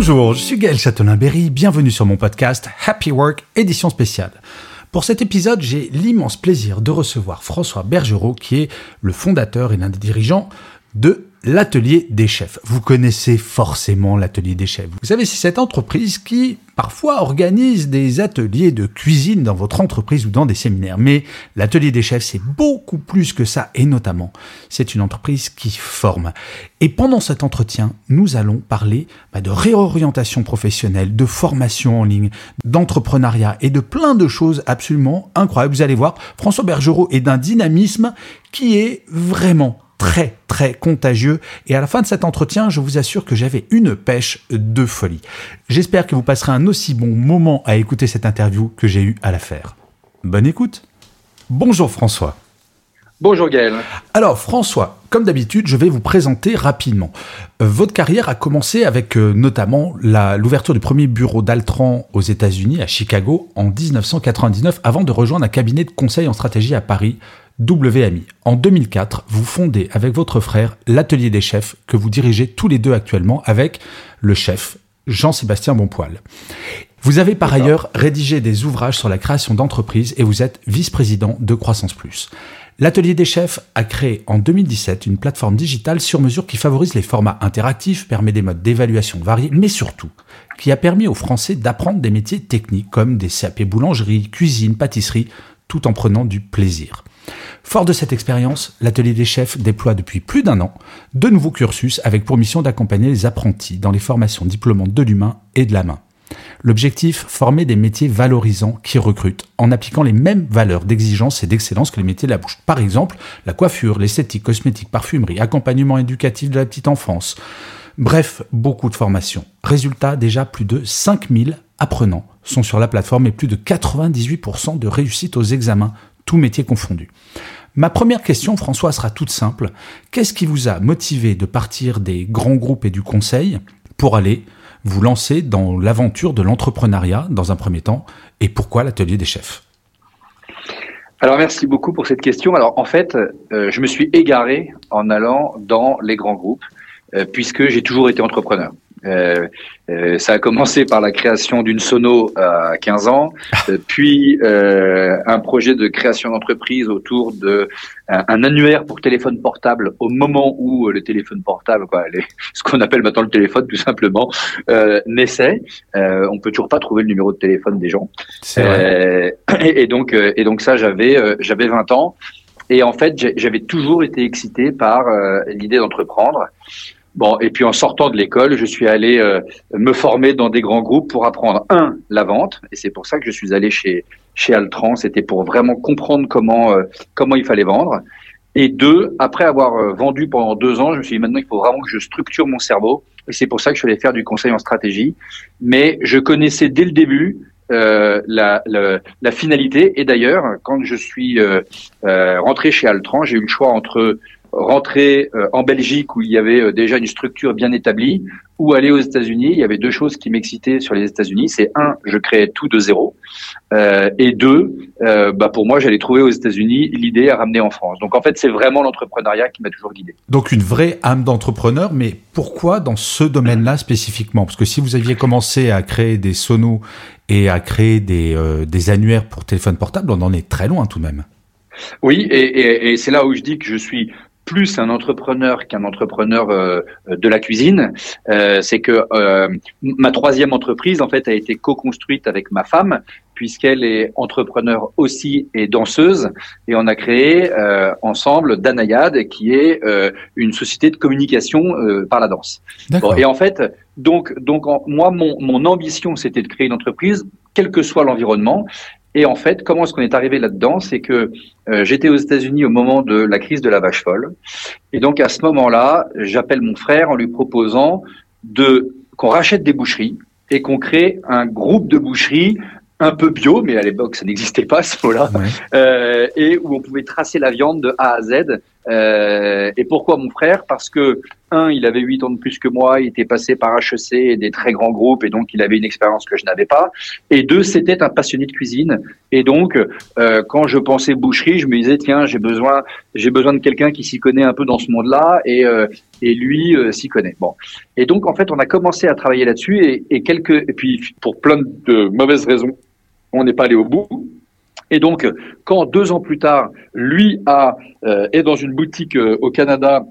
Bonjour, je suis Gaël Châtelain-Berry, bienvenue sur mon podcast Happy Work, édition spéciale. Pour cet épisode, j'ai l'immense plaisir de recevoir François Bergerot, qui est le fondateur et l'un des dirigeants de l'atelier des chefs. Vous connaissez forcément l'atelier des chefs. Vous savez, c'est cette entreprise qui parfois organise des ateliers de cuisine dans votre entreprise ou dans des séminaires. Mais l'atelier des chefs, c'est beaucoup plus que ça et notamment, c'est une entreprise qui forme. Et pendant cet entretien, nous allons parler bah, de réorientation professionnelle, de formation en ligne, d'entrepreneuriat et de plein de choses absolument incroyables. Vous allez voir, François Bergerot est d'un dynamisme qui est vraiment très très contagieux et à la fin de cet entretien, je vous assure que j'avais une pêche de folie. J'espère que vous passerez un aussi bon moment à écouter cette interview que j'ai eu à la faire. Bonne écoute. Bonjour François. Bonjour Gaël. Alors François, comme d'habitude, je vais vous présenter rapidement. Euh, votre carrière a commencé avec euh, notamment l'ouverture du premier bureau d'Altran aux États-Unis, à Chicago, en 1999, avant de rejoindre un cabinet de conseil en stratégie à Paris, WMI. En 2004, vous fondez avec votre frère l'atelier des chefs que vous dirigez tous les deux actuellement avec le chef Jean-Sébastien Bonpoil. Vous avez par ailleurs rédigé des ouvrages sur la création d'entreprises et vous êtes vice-président de Croissance Plus. L'Atelier des chefs a créé en 2017 une plateforme digitale sur mesure qui favorise les formats interactifs, permet des modes d'évaluation variés, mais surtout qui a permis aux Français d'apprendre des métiers techniques comme des CAP boulangerie, cuisine, pâtisserie, tout en prenant du plaisir. Fort de cette expérience, l'atelier des chefs déploie depuis plus d'un an de nouveaux cursus avec pour mission d'accompagner les apprentis dans les formations diplômantes de l'humain et de la main. L'objectif, former des métiers valorisants qui recrutent en appliquant les mêmes valeurs d'exigence et d'excellence que les métiers de la bouche. Par exemple, la coiffure, l'esthétique, cosmétique, parfumerie, accompagnement éducatif de la petite enfance. Bref, beaucoup de formations. Résultat, déjà plus de 5000 apprenants sont sur la plateforme et plus de 98% de réussite aux examens tout métier confondu. Ma première question, François, sera toute simple. Qu'est-ce qui vous a motivé de partir des grands groupes et du conseil pour aller vous lancer dans l'aventure de l'entrepreneuriat dans un premier temps et pourquoi l'atelier des chefs? Alors merci beaucoup pour cette question. Alors en fait, euh, je me suis égaré en allant dans les grands groupes euh, puisque j'ai toujours été entrepreneur. Euh, euh, ça a commencé par la création d'une sono à 15 ans, euh, puis euh, un projet de création d'entreprise autour de un, annuaire pour téléphone portable au moment où le téléphone portable, quoi, les, ce qu'on appelle maintenant le téléphone tout simplement, naissait. on peut toujours pas trouver le numéro de téléphone des gens. Et, et, donc et donc ça j'avais j'avais 20 ans et en fait j'avais toujours été excité par l'idée d'entreprendre. Bon, et puis en sortant de l'école, je suis allé euh, me former dans des grands groupes pour apprendre un la vente, et c'est pour ça que je suis allé chez chez Altran. C'était pour vraiment comprendre comment euh, comment il fallait vendre. Et deux, après avoir euh, vendu pendant deux ans, je me suis dit maintenant il faut vraiment que je structure mon cerveau, et c'est pour ça que je suis faire du conseil en stratégie. Mais je connaissais dès le début euh, la, la, la, finalité. Et d'ailleurs, quand je suis euh, rentré chez Altran, j'ai eu le choix entre rentrer euh, en Belgique où il y avait euh, déjà une structure bien établie ou aller aux États-Unis. Il y avait deux choses qui m'excitaient sur les États-Unis. C'est un, je créais tout de zéro, euh, et deux, euh, bah pour moi, j'allais trouver aux États-Unis l'idée à ramener en France. Donc en fait, c'est vraiment l'entrepreneuriat qui m'a toujours guidé. Donc une vraie âme d'entrepreneur, mais pourquoi dans ce domaine-là spécifiquement? Parce que si vous aviez commencé à créer des sonos et à créer des, euh, des annuaires pour téléphone portable, on en est très loin tout de même. Oui, et, et, et c'est là où je dis que je suis plus un entrepreneur qu'un entrepreneur euh, de la cuisine, euh, c'est que euh, ma troisième entreprise en fait a été co-construite avec ma femme puisqu'elle est entrepreneur aussi et danseuse. Et on a créé ensemble Danayad qui est une société de communication par la danse. et en fait donc donc moi mon, mon ambition c'était de créer une entreprise quel que soit l'environnement Et en fait, comment est-ce qu'on est arrivé là-dedans? C'est que euh, j'étais aux États-Unis au moment de la crise de la vache folle. Et donc à ce moment-là, j'appelle mon frère en lui proposant de qu'on rachète des boucheries et qu'on crée un groupe de boucheries un peu bio, mais à l'époque ça n'existait pas ce mot-là, euh, et où on pouvait tracer la viande de A à Z. Euh, et pourquoi mon frère? Parce que un, il avait 8 ans de plus que moi, il était passé par HEC et des très grands groupes, et donc il avait une expérience que je n'avais pas. Et deux, c'était un passionné de cuisine. Et donc, euh, quand je pensais boucherie, je me disais tiens, j'ai besoin, j'ai besoin de quelqu'un qui s'y connaît un peu dans ce monde-là, et euh, et lui euh, s'y connaît. Bon. Et donc en fait, on a commencé à travailler là-dessus, et, et quelques, et puis pour plein de mauvaises raisons, on n'est pas allé au bout. Et donc, quand deux ans plus tard, lui a, euh, est dans une boutique euh, au Canada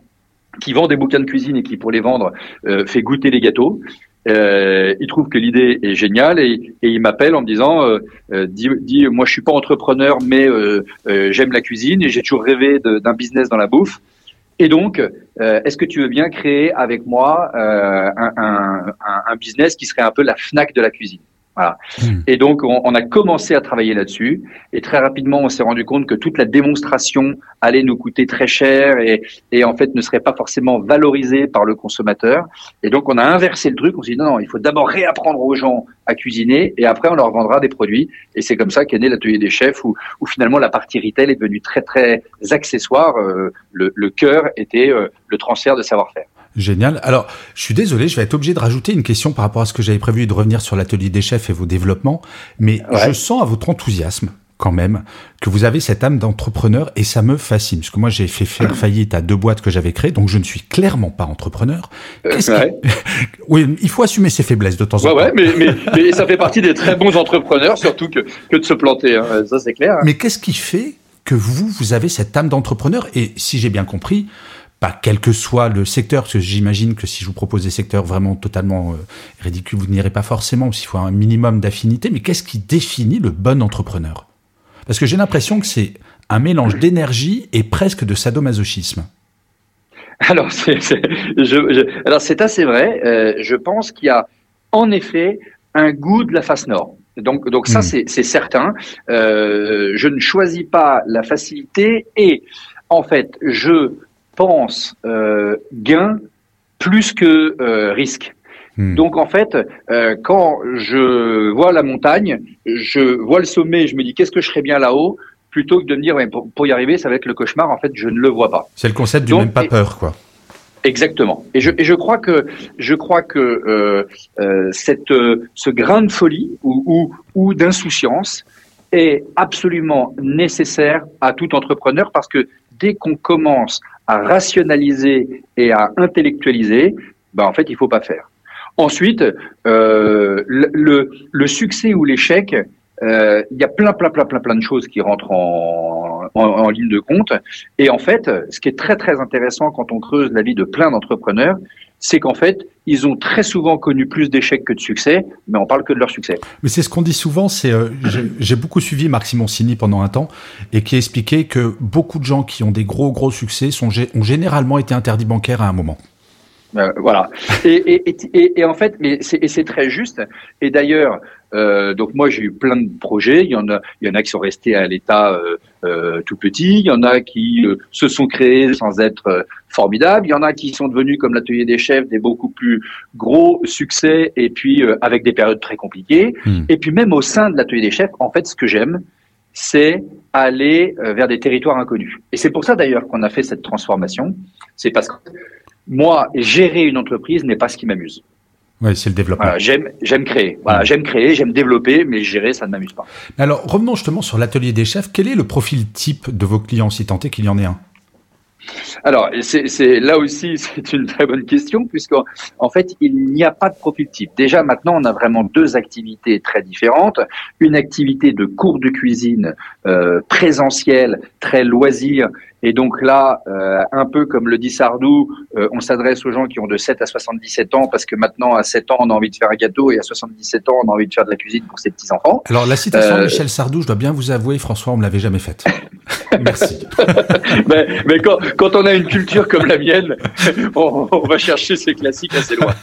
qui vend des bouquins de cuisine et qui, pour les vendre, euh, fait goûter les gâteaux, il trouve que l'idée est géniale et, il m'appelle en me disant dis, moi je suis pas entrepreneur mais j'aime la cuisine et j'ai toujours rêvé d'un business dans la bouffe. Et donc est-ce que tu veux bien créer avec moi un, business qui serait un peu la Fnac de la cuisine? Voilà. Hmm. Et donc, on, on, a commencé à travailler là-dessus. Et très rapidement, on s'est rendu compte que toute la démonstration allait nous coûter très cher et, et, en fait ne serait pas forcément valorisée par le consommateur. Et donc, on a inversé le truc. On s'est dit non, non, il faut d'abord réapprendre aux gens à cuisiner et après, on leur vendra des produits. Et c'est comme ça qu'est né l'atelier des chefs où, où, finalement la partie retail est devenue très, très accessoire. Euh, le, le cœur était euh, le transfert de savoir-faire. Génial. Alors, je suis désolé, je vais être obligé de rajouter une question par rapport à ce que j'avais prévu de revenir sur l'atelier des chefs et vos développements, mais je sens à votre enthousiasme quand même que vous avez cette âme d'entrepreneur et ça me fascine parce que moi j'ai fait faire faillite à deux boîtes que j'avais créées donc je ne suis clairement pas entrepreneur. oui, il faut assumer ses faiblesses de temps en temps. Ouais, mais, mais, mais, ça fait partie des très bons entrepreneurs surtout que, que de se planter, hein. ça c'est clair. Hein. Mais qu'est-ce qui fait que vous, vous avez cette âme d'entrepreneur? Et si j'ai bien compris, pas quel que soit le secteur, parce que j'imagine que si je vous propose des secteurs vraiment totalement euh, ridicules, vous n'irez pas forcément, s'il faut un minimum d'affinité, mais qu'est-ce qui définit le bon entrepreneur? Parce que j'ai l'impression que c'est un mélange d'énergie et presque de sadomasochisme. Alors c'est alors c'est assez vrai. Euh, je pense qu'il y a en effet un goût de la face nord. Donc donc ça hmm. c'est certain. Euh, je ne choisis pas la facilité et en fait je pense euh, gain plus que euh, risque. Hmm. Donc en fait, euh, quand je vois la montagne, je vois le sommet, je me dis qu'est-ce que je ferais bien là-haut, plutôt que de me dire pour, y arriver, ça va être le cauchemar. En fait, je ne le vois pas. C'est le concept du même pas peur, quoi. Exactement. Et je, et je crois que je crois que cette ce grain de folie ou, ou, ou d'insouciance est absolument nécessaire à tout entrepreneur parce que dès qu'on commence à rationaliser et à intellectualiser, ben en fait, il faut pas faire. Ensuite, euh, le, le, succès ou l'échec, euh, il y a plein, plein, plein, plein, plein de choses qui rentrent en, en, en, ligne de compte. Et en fait, ce qui est très, très intéressant quand on creuse la vie de plein d'entrepreneurs, c'est qu'en fait, ils ont très souvent connu plus d'échecs que de succès, mais on parle que de leur succès. Mais c'est ce qu'on dit souvent, c'est euh, j'ai beaucoup suivi Marc Simoncini pendant un temps et qui expliquait que beaucoup de gens qui ont des gros gros succès sont, ont généralement été interdits bancaires à un moment. Euh, voilà. Et, et, et, et, en fait, mais c'est très juste. Et d'ailleurs, euh, donc moi j'ai eu plein de projets. Il y en a, il y en a qui sont restés à l'état euh, euh tout petit. Il y en a qui euh, se sont créés sans être euh, formidables. Il y en a qui sont devenus comme l'atelier des chefs des beaucoup plus gros succès et puis avec des périodes très compliquées. Hmm. Et puis même au sein de l'atelier des chefs, en fait, ce que j'aime, c'est aller vers des territoires inconnus. Et c'est pour ça d'ailleurs qu'on a fait cette transformation. C'est parce que moi, gérer une entreprise n'est pas ce qui m'amuse. Oui, c'est le développement. j'aime, j'aime créer. Voilà, j'aime créer, j'aime développer, mais gérer, ça ne m'amuse pas. Alors, revenons justement sur l'atelier des chefs. Quel est le profil type de vos clients, si tant est qu'il y en ait un? Alors, c'est là aussi, c'est une très bonne question, puisqu'en en fait, il n'y a pas de profil type. Déjà, maintenant, on a vraiment deux activités très différentes. Une activité de cours de cuisine euh, présentielle, très loisir, Et donc là, euh, un peu comme le dit Sardou, euh, on s'adresse aux gens qui ont de 7 à 77 ans parce que maintenant, à 7 ans, on a envie de faire un gâteau et à 77 ans, on a envie de faire de la cuisine pour ses petits-enfants. Alors la citation de Michel Sardou, je dois bien vous avouer, François, on me l'avait jamais faite. Merci. mais, mais quand, quand, on a une culture comme la mienne, on, on va chercher ces classiques assez loin.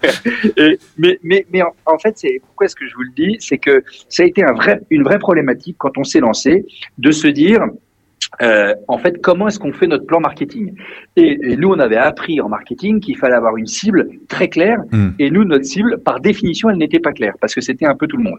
et, mais mais, mais en, en fait, c'est pourquoi est-ce que je vous le dis, c'est que ça a été un vrai, une vraie problématique quand on s'est lancé de se dire euh, en fait, comment est-ce qu'on fait notre plan marketing? Et, et, nous, on avait appris en marketing qu'il fallait avoir une cible très claire. Mm. Et nous, notre cible, par définition, elle n'était pas claire parce que c'était un peu tout le monde.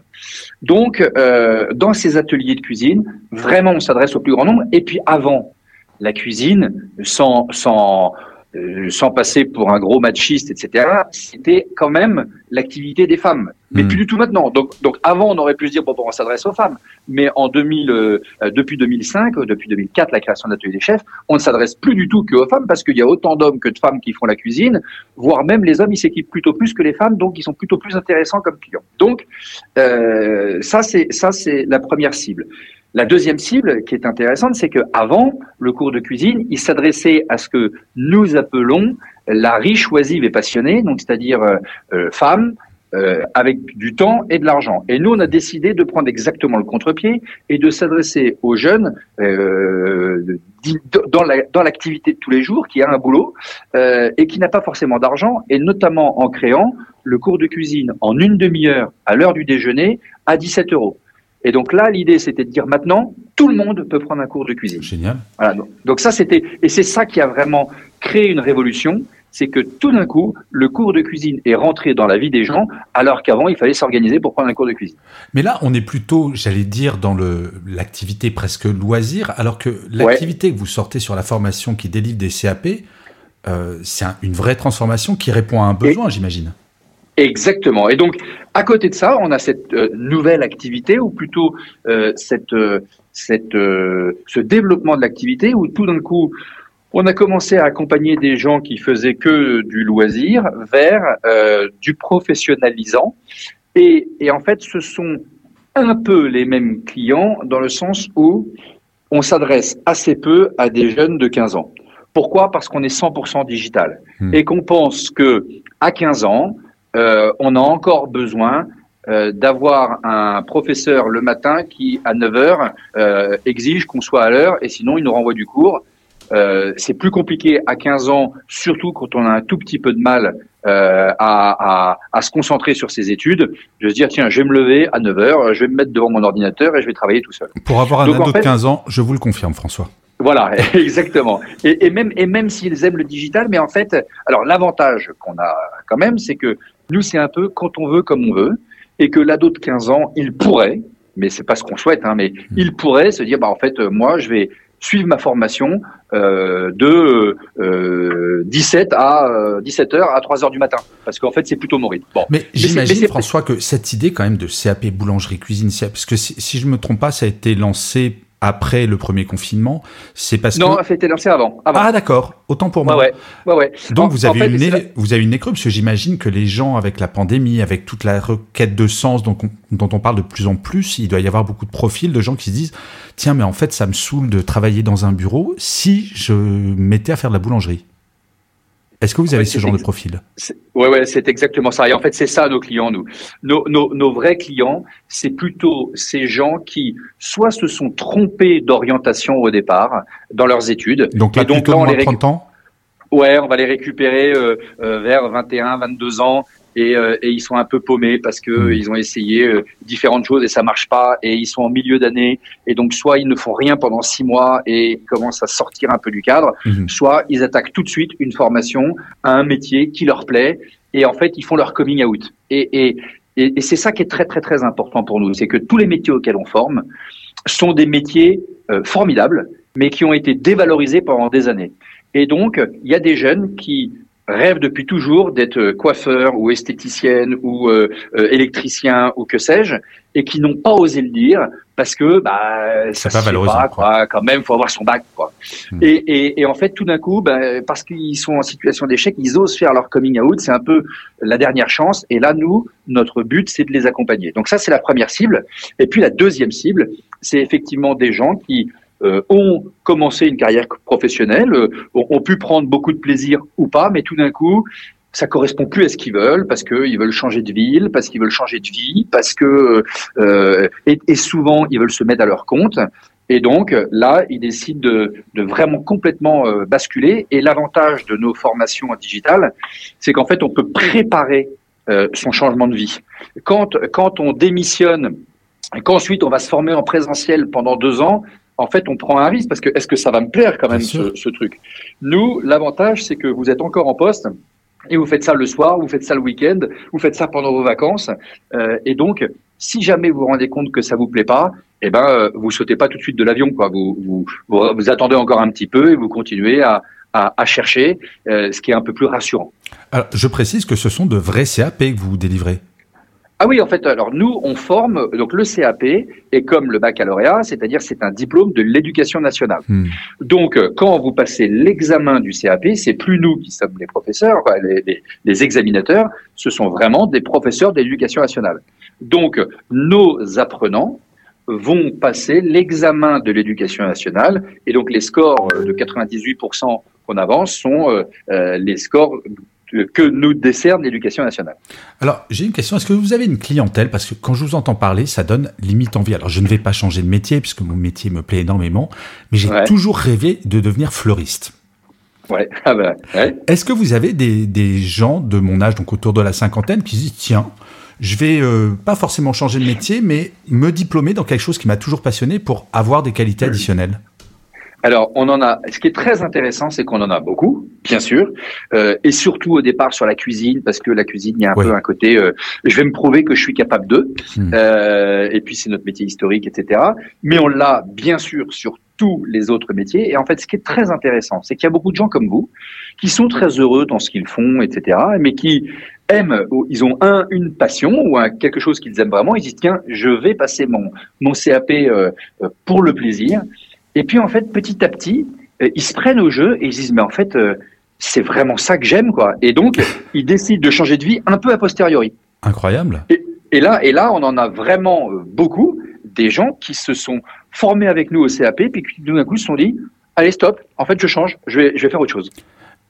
Donc, euh, dans ces ateliers de cuisine, vraiment, on s'adresse au plus grand nombre. Et puis, avant la cuisine, sans, sans euh, sans passer pour un gros machiste, etc., c'était quand même l'activité des femmes. Mais hmm. plus du tout maintenant. Donc, donc avant, on aurait pu se dire, bon, bon on s'adresse aux femmes. Mais en 2000, euh, depuis 2005, euh, depuis 2004, la création d'ateliers des chefs, on ne s'adresse plus du tout qu'aux femmes parce qu'il y a autant d'hommes que de femmes qui font la cuisine, voire même les hommes, ils s'équipent plutôt plus que les femmes, donc ils sont plutôt plus intéressants comme clients. Donc, euh, ça, c'est, ça, c'est la première cible. La deuxième cible qui est intéressante, c'est que avant le cours de cuisine, il s'adressait à ce que nous appelons la riche, oisive et passionnée, donc c'est-à-dire euh, euh femme, euh, avec du temps et de l'argent. Et nous, on a décidé de prendre exactement le contre-pied et de s'adresser aux jeunes dans l'activité la, de tous les jours, qui a un boulot et qui n'a pas forcément d'argent, et notamment en créant le cours de cuisine en une demi-heure à l'heure du déjeuner à 17 euros. Et donc là, l'idée, c'était de dire maintenant, tout le monde peut prendre un cours de cuisine. Génial. Voilà, donc, donc ça, c'était, et c'est ça qui a vraiment créé une révolution, c'est que tout d'un coup, le cours de cuisine est rentré dans la vie des gens, alors qu'avant, il fallait s'organiser pour prendre un cours de cuisine. Mais là, on est plutôt, j'allais dire, dans le, l'activité presque loisir, alors que l'activité ouais. que vous sortez sur la formation qui délivre des CAP, euh, c'est un, une vraie transformation qui répond à un besoin, j'imagine. Exactement. Et donc, à côté de ça, on a cette euh, nouvelle activité, ou plutôt euh, cette, euh, cette, ce développement de l'activité, où tout d'un coup, on a commencé à accompagner des gens qui faisaient que du loisir vers du professionnalisant. Et, et en fait, ce sont un peu les mêmes clients dans le sens où on s'adresse assez peu à des jeunes de 15 ans. Pourquoi? Parce qu'on est 100% digital mmh. et qu'on pense que à 15 ans, euh, on a encore besoin euh, d'avoir un professeur le matin qui, à 9 heures, euh, exige qu'on soit à l'heure et sinon il nous renvoie du cours. Euh, c'est plus compliqué à 15 ans, surtout quand on a un tout petit peu de mal euh, à, à, à, se concentrer sur ses études, de se dire tiens, je vais me lever à 9 heures, je vais me mettre devant mon ordinateur et je vais travailler tout seul. Pour avoir un Donc, ado en fait, de 15 ans, je vous le confirme, François. Voilà, exactement. Et, et, même et même s'ils aiment le digital, mais en fait, alors l'avantage qu'on a quand même, c'est que nous, c'est un peu quand on veut, comme on veut, et que l'ado de 15 ans, il pourrait, mais c'est pas ce qu'on souhaite, hein, mais mmh. il pourrait se dire, bah en fait, moi, je vais suivre ma formation euh, de euh, 17 à euh, 17 heures à 3 heures du matin, parce qu'en fait, c'est plutôt mon rythme. Bon, mais, mais j'imagine, François, que cette idée quand même de CAP boulangerie cuisine, parce que si, si je me trompe pas, ça a été lancé après le premier confinement, c'est parce non, que... Non, ça a été lancé avant. avant. Ah d'accord, autant pour moi. Ouais, ouais. Donc en, vous, avez en fait, une vous avez une école, parce que j'imagine que les gens, avec la pandémie, avec toute la requête de sens dont on, dont on parle de plus en plus, il doit y avoir beaucoup de profils de gens qui se disent, tiens, mais en fait, ça me saoule de travailler dans un bureau si je mettais à faire de la boulangerie. Est-ce que vous avez ouais, ce genre de profil? Oui, ouais, c'est exactement ça. Et en fait, c'est ça nos clients, nous. Nos, nos, nos vrais clients, c'est plutôt ces gens qui soit se sont trompés d'orientation au départ dans leurs études. Donc là, et donc, plutôt là, on les 30 ans? Ouais, on va les récupérer euh, euh, vers 21, 22 ans et, euh, et, ils sont un peu paumés parce que mmh. ils ont essayé euh, différentes choses et ça marche pas et ils sont en milieu d'année et donc soit ils ne font rien pendant six mois et commencent à sortir un peu du cadre, mmh. soit ils attaquent tout de suite une formation à un métier qui leur plaît et en fait ils font leur coming out et, et, et, et c'est ça qui est très très très important pour nous, c'est que tous les métiers auxquels on forme sont des métiers euh, formidables mais qui ont été dévalorisés pendant des années. Et donc, il y a des jeunes qui rêvent depuis toujours d'être coiffeur ou esthéticienne ou euh, euh, électricien ou que sais-je, et qui n'ont pas osé le dire parce que bah ça pas valorisant pas, quoi. Quand même, faut avoir son bac, quoi. Hmm. Et, et, et, en fait, tout d'un coup, bah, parce qu'ils sont en situation d'échec, ils osent faire leur coming out. C'est un peu la dernière chance. Et là, nous, notre but, c'est de les accompagner. Donc ça, c'est la première cible. Et puis la deuxième cible, c'est effectivement des gens qui ont commencé une carrière professionnelle, ont, pu prendre beaucoup de plaisir ou pas, mais tout d'un coup, ça correspond plus à ce qu'ils veulent parce qu'ils veulent changer de ville, parce qu'ils veulent changer de vie, parce que et, et, souvent ils veulent se mettre à leur compte. Et donc là, ils décident de, vraiment complètement basculer. Et l'avantage de nos formations digitales, c'est qu'en fait, on peut préparer euh, son changement de vie. Quand, quand on démissionne, qu'ensuite on va se former en présentiel pendant deux ans, en fait, on prend un risque parce que est-ce que ça va me plaire quand même ce, ce, truc? Nous, l'avantage, c'est que vous êtes encore en poste et vous faites ça le soir, vous faites ça le week-end, vous faites ça pendant vos vacances, euh, et donc si jamais vous vous rendez compte que ça vous plaît pas, eh ben euh, vous sautez pas tout de suite de l'avion, quoi. Vous, vous, vous, attendez encore un petit peu et vous continuez à, à, à chercher, euh, ce qui est un peu plus rassurant. Alors, je précise que ce sont de vrais CAP que vous délivrez. Ah oui, en fait, alors nous, on forme, donc le CAP est comme le baccalauréat, c'est-à-dire c'est un diplôme de l'éducation nationale. Hmm. Donc, euh, quand vous passez l'examen du CAP, c'est plus nous qui sommes les professeurs, les, les, les examinateurs, ce sont vraiment des professeurs d'éducation nationale. Donc, nos apprenants vont passer l'examen de l'éducation nationale et donc les scores de 98% qu'on avance sont euh, euh, les scores que nous décerne l'éducation nationale. Alors, j'ai une question. Est-ce que vous avez une clientèle? Parce que quand je vous entends parler, ça donne limite envie. Alors, je ne vais pas changer de métier, puisque mon métier me plaît énormément, mais j'ai toujours rêvé de devenir fleuriste. Ouais. Ah bah, ouais. Est-ce que vous avez des, des, gens de mon âge, donc autour de la cinquantaine, qui disent tiens, je vais euh, pas forcément changer de métier, mais me diplômer dans quelque chose qui m'a toujours passionné pour avoir des qualités additionnelles? Alors, on en a. Ce qui est très intéressant, c'est qu'on en a beaucoup, bien sûr, euh, et surtout au départ sur la cuisine, parce que la cuisine, il y a un peu un côté. Euh, je vais me prouver que je suis capable de. Hmm. Euh, et puis c'est notre métier historique, etc. Mais on l'a bien sûr sur tous les autres métiers. Et en fait, ce qui est très intéressant, c'est qu'il y a beaucoup de gens comme vous qui sont très heureux dans ce qu'ils font, etc. Mais qui aiment, ils ont un, une passion ou un, quelque chose qu'ils aiment vraiment. Ils disent tiens, je vais passer mon mon CAP euh, pour le plaisir. Et puis en fait, petit à petit, euh, ils se prennent au jeu et ils disent mais en fait, euh, c'est vraiment ça que j'aime quoi. Et donc, ils décident de changer de vie un peu a posteriori. Incroyable. Et, là, et là, on en a vraiment euh, beaucoup des gens qui se sont formés avec nous au CAP puis qui d'un coup se sont dit allez stop, en fait je change, je vais, je vais faire autre chose.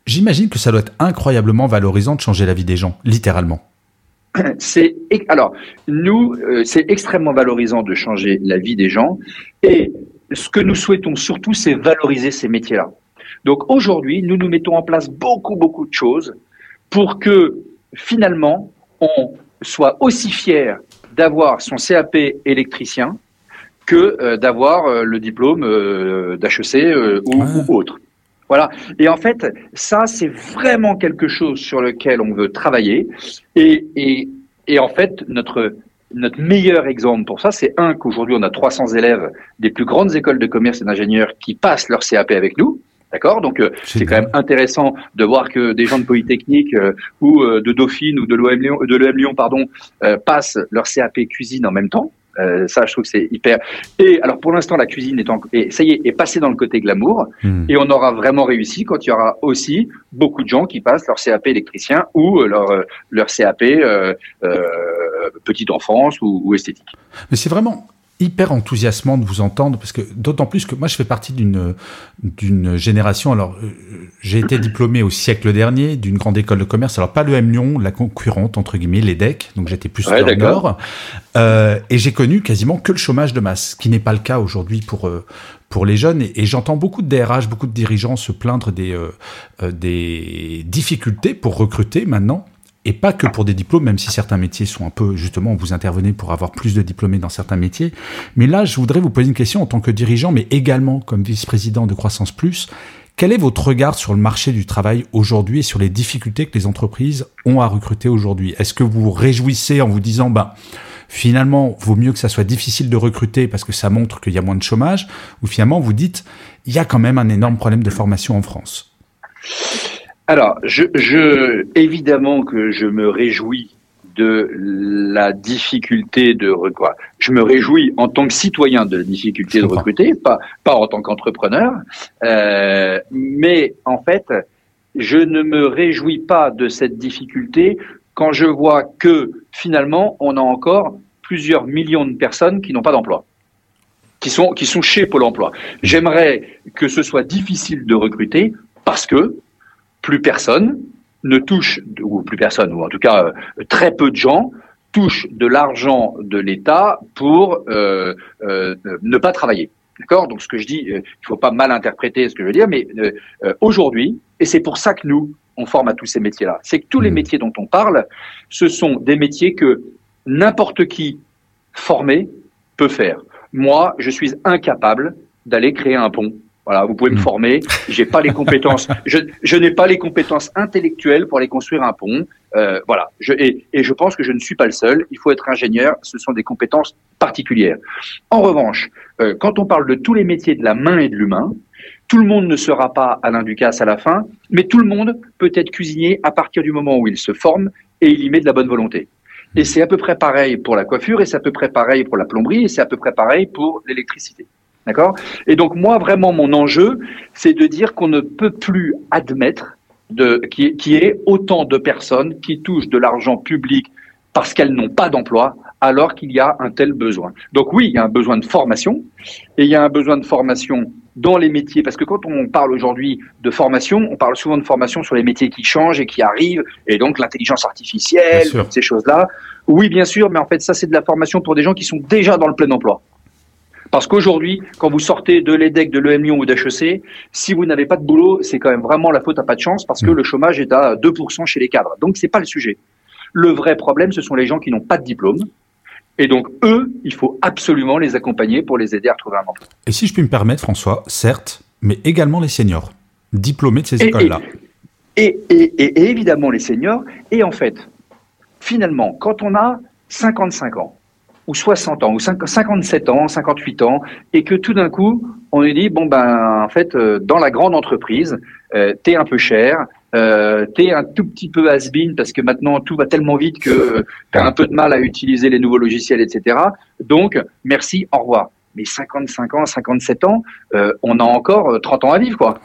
J'imagine que ça doit être incroyablement valorisant de changer la vie des gens, littéralement. C'est alors nous, c'est extrêmement valorisant de changer la vie des gens et ce que nous souhaitons surtout, c'est valoriser ces métiers-là. Donc aujourd'hui, nous nous mettons en place beaucoup, beaucoup de choses pour que finalement, on soit aussi fier d'avoir son CAP électricien que euh, d'avoir euh, le diplôme euh, d'HEC ou, ou, autre. Voilà. Et en fait, ça, c'est vraiment quelque chose sur lequel on veut travailler. Et, et, et en fait, notre notre meilleur exemple pour ça, c'est un qu'aujourd'hui on a 300 élèves des plus grandes écoles de commerce et d'ingénieurs qui passent leur CAP avec nous. D'accord? Donc euh, c'est quand même intéressant de voir que des gens de Polytechnique euh, ou euh, de Dauphine ou de l'OM Lyon, de l'OM Lyon pardon, passent leur CAP cuisine en même temps. Euh, ça, je trouve que c'est hyper. Et alors, pour l'instant, la cuisine est, en... et ça y est, est passée dans le côté glamour. Hmm. Et on aura vraiment réussi quand il y aura aussi beaucoup de gens qui passent leur CAP électricien ou euh, leur euh, leur CAP euh, petite enfance ou, ou esthétique. Mais c'est vraiment hyper enthousiasmant de vous entendre parce que d'autant plus que moi je fais partie d'une d'une génération alors euh, j'ai été diplômé au siècle dernier d'une grande école de commerce alors pas le M Lyon la concurrente entre guillemets l'EDEC donc j'étais plus ouais, nord. Euh, et j'ai connu quasiment que le chômage de masse ce qui n'est pas le cas aujourd'hui pour euh, pour les jeunes. Et, j'entends beaucoup de DRH beaucoup de dirigeants se plaindre des euh, des difficultés pour recruter maintenant et pas que pour des diplômes, même si certains métiers sont un peu, justement, vous intervenez pour avoir plus de diplômés dans certains métiers. Mais là, je voudrais vous poser une question en tant que dirigeant, mais également comme vice-président de Croissance Plus. Quel est votre regard sur le marché du travail aujourd'hui et sur les difficultés que les entreprises ont à recruter aujourd'hui? Est-ce que vous réjouissez en vous disant, bah, finalement, vaut mieux que ça soit difficile de recruter parce que ça montre qu'il y a moins de chômage, ou finalement vous dites, il y a quand même un énorme problème de formation en France? Alors, je, je, évidemment que je me réjouis de la difficulté de quoi Je me réjouis en tant que citoyen de la difficulté de recruter, pas pas en tant qu'entrepreneur, euh, mais en fait, je ne me réjouis pas de cette difficulté quand je vois que finalement on a encore plusieurs millions de personnes qui n'ont pas d'emploi. qui sont, qui sont chez Pôle emploi. J'aimerais que ce soit difficile de recruter parce que plus personne ne touche, ou plus personne, ou en tout cas euh, très peu de gens touchent de l'argent de l'État pour euh, euh, ne pas travailler. D'accord? Donc ce que je dis, il faut pas mal interpréter ce que je veux dire, mais aujourd'hui, et c'est pour ça que nous, on forme à tous ces métiers-là, c'est que tous les mmh. métiers dont on parle, ce sont des métiers que n'importe qui formé peut faire. Moi, je suis incapable d'aller créer un pont. Voilà, vous pouvez me hmm. former. J'ai pas les compétences. Je, je n'ai pas les compétences intellectuelles pour aller construire un pont. Euh, voilà. Je, et, et, je pense que je ne suis pas le seul. Il faut être ingénieur. Ce sont des compétences particulières. En revanche, euh, quand on parle de tous les métiers de la main et de l'humain, tout le monde ne sera pas Alain Ducasse à la fin, mais tout le monde peut être cuisinier à partir du moment où il se forme et il y met de la bonne volonté. Et c'est à peu près pareil pour la coiffure, et c'est à peu près pareil pour la plomberie, et c'est à peu près pareil pour l'électricité. D'accord? Et donc moi, vraiment, mon enjeu, c'est de dire qu'on ne peut plus admettre de, qui qui ait autant de personnes qui touchent de l'argent public parce qu'elles n'ont pas d'emploi, alors qu'il y a un tel besoin. Donc oui, il y a un besoin de formation, et il y a un besoin de formation dans les métiers, parce que quand on parle aujourd'hui de formation, on parle souvent de formation sur les métiers qui changent et qui arrivent, et donc l'intelligence artificielle, ces choses-là. Oui, bien sûr, mais en fait, ça, c'est de la formation pour des gens qui sont déjà dans le plein emploi. Parce qu'aujourd'hui, quand vous sortez de l'EDEC, de l'EM Lyon ou d'HEC, si vous n'avez pas de boulot, c'est quand même vraiment la faute à pas de chance parce que mm. le chômage est à 2% chez les cadres. Donc, c'est pas le sujet. Le vrai problème, ce sont les gens qui n'ont pas de diplôme, et donc, eux, il faut absolument les accompagner pour les aider à retrouver un emploi. Et si je puis me permettre, François, certes, mais également les seniors, diplômés de ces écoles-là. Et, et, évidemment les seniors. Et en fait, finalement, quand on a 55 ans, ou 60 ans, ou 57 ans, 58 ans, et que tout d'un coup, on lui dit, bon ben, en fait, euh, dans la grande entreprise, euh, t'es un peu cher, euh, t'es un tout petit peu has-been parce que maintenant tout va tellement vite que t'as un peu de mal à utiliser les nouveaux logiciels, etc. Donc, merci, au revoir. Mais 55 ans, 57 ans, euh, on a encore 30 ans à vivre, quoi.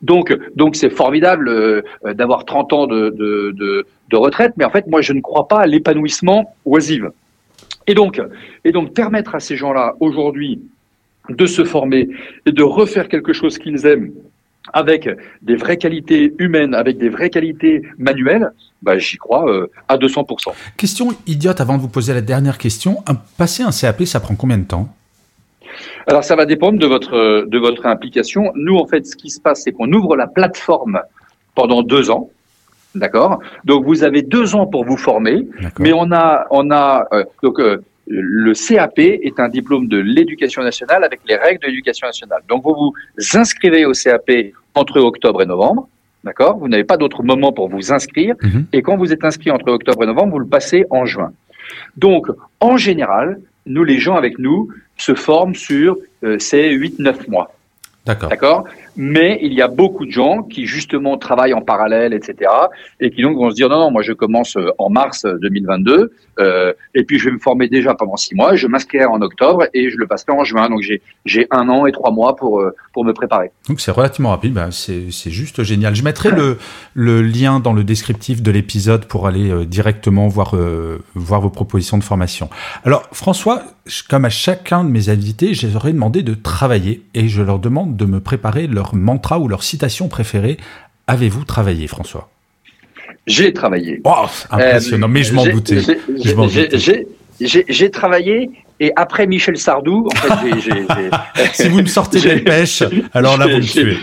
Donc, donc c'est formidable d'avoir 30 ans de, de, de, de, retraite, mais en fait, moi, je ne crois pas à l'épanouissement oisif. Et donc, et donc permettre à ces gens-là aujourd'hui de se former et de refaire quelque chose qu'ils aiment avec des vraies qualités humaines, avec des vraies qualités manuelles, bah, j'y crois euh, à 200%. Question idiote avant de vous poser la dernière question. passer un CAP, ça prend combien de temps? Alors ça va dépendre de votre, de votre implication. Nous, en fait, ce qui se passe, c'est qu'on ouvre la plateforme pendant deux ans. D'accord? Donc vous avez deux ans pour vous former, mais on a, on a euh, donc euh, le CAP est un diplôme de l'éducation nationale avec les règles de l'éducation nationale. Donc vous vous inscrivez au CAP entre octobre et novembre. D'accord? Vous n'avez pas d'autre moment pour vous inscrire. Mhm. Et quand vous êtes inscrit entre octobre et novembre, vous le passez en juin. Donc, en général, nous, les gens avec nous, se forment sur euh, ces 8-9 mois. D'accord. Mais il y a beaucoup de gens qui justement travaillent en parallèle, etc. Et qui donc vont se dire non, non, moi je commence euh, en mars 2022 euh, et puis je vais me former déjà pendant six mois. Je m'inscrirai en octobre et je le passerai en juin. Donc j'ai un an et trois mois pour euh, pour me préparer. Donc c'est relativement rapide. Ben, c'est juste génial. Je mettrai le le lien dans le descriptif de l'épisode pour aller euh, directement voir voir vos propositions de formation. Alors François, comme à chacun de mes invités, je leur ai demandé de travailler et je leur demande de me préparer leur mantra ou leur citation préférée. Avez-vous travaillé, François? J'ai travaillé. Oh, impressionnant, mais je m'en doutais. J'ai travaillé et après Michel Sardou, en fait, si vous me sortez des pêches, alors là vous me tuez.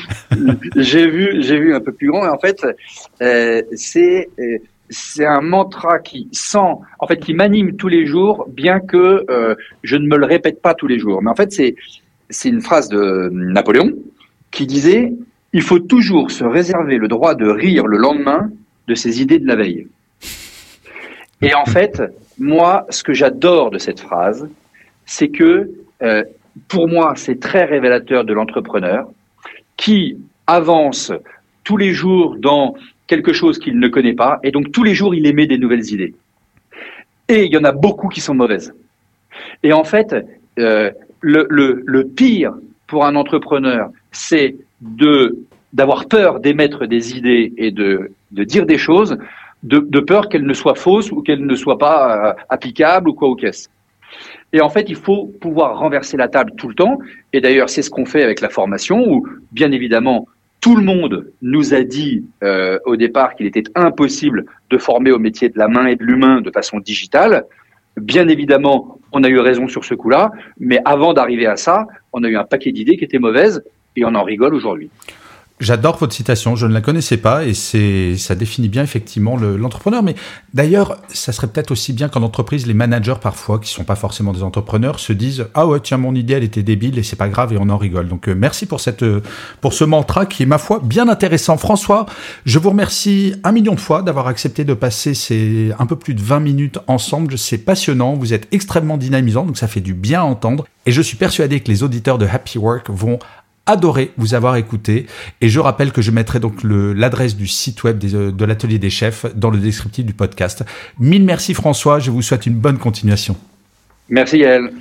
j'ai vu, j'ai vu un peu plus grand. Et en fait, euh, c'est euh, c'est un mantra qui sent, en fait, qui m'anime tous les jours, bien que euh, je ne me le répète pas tous les jours. Mais en fait, c'est c'est une phrase de Napoléon qui disait il faut toujours se réserver le droit de rire le lendemain de ses idées de la veille. Et en fait, moi, ce que j'adore de cette phrase, c'est que euh, pour moi, c'est très révélateur de l'entrepreneur qui avance tous les jours dans quelque chose qu'il ne connaît pas, et donc tous les jours, il émet des nouvelles idées. Et il y en a beaucoup qui sont mauvaises. Et en fait, euh, le, le, pire pour un entrepreneur, c'est de d'avoir peur d'émettre des idées et de, de dire des choses, de, de peur qu'elles ne soient fausses ou qu'elles ne soient pas euh, applicables ou quoi ou qu'est-ce. Et en fait, il faut pouvoir renverser la table tout le temps. Et d'ailleurs, c'est ce qu'on fait avec la formation, où bien évidemment, tout le monde nous a dit euh, au départ qu'il était impossible de former au métier de la main et de l'humain de façon digitale. Bien évidemment, on a eu raison sur ce coup-là, mais avant d'arriver à ça, on a eu un paquet d'idées qui étaient mauvaises et on en rigole aujourd'hui. J'adore votre citation, je ne la connaissais pas et c'est ça définit bien effectivement l'entrepreneur. mais d'ailleurs, ça serait peut-être aussi bien qu'en entreprise, les managers parfois, qui sont pas forcément des entrepreneurs, se disent ah ouais tiens mon idée elle était débile et c'est pas grave et on en rigole. Donc euh, merci pour cette euh, pour ce mantra qui est ma foi bien intéressant. François, je vous remercie un million de fois d'avoir accepté de passer ces un peu plus de 20 minutes ensemble. C'est passionnant, vous êtes extrêmement dynamisant donc ça fait du bien à entendre et je suis persuadé que les auditeurs de Happy Work vont adoré vous avoir écouté. Et je rappelle que je mettrai donc l'adresse du site web euh, de l'atelier des chefs dans le descriptif du podcast. Mille merci François, je vous souhaite une bonne continuation. Merci Yael.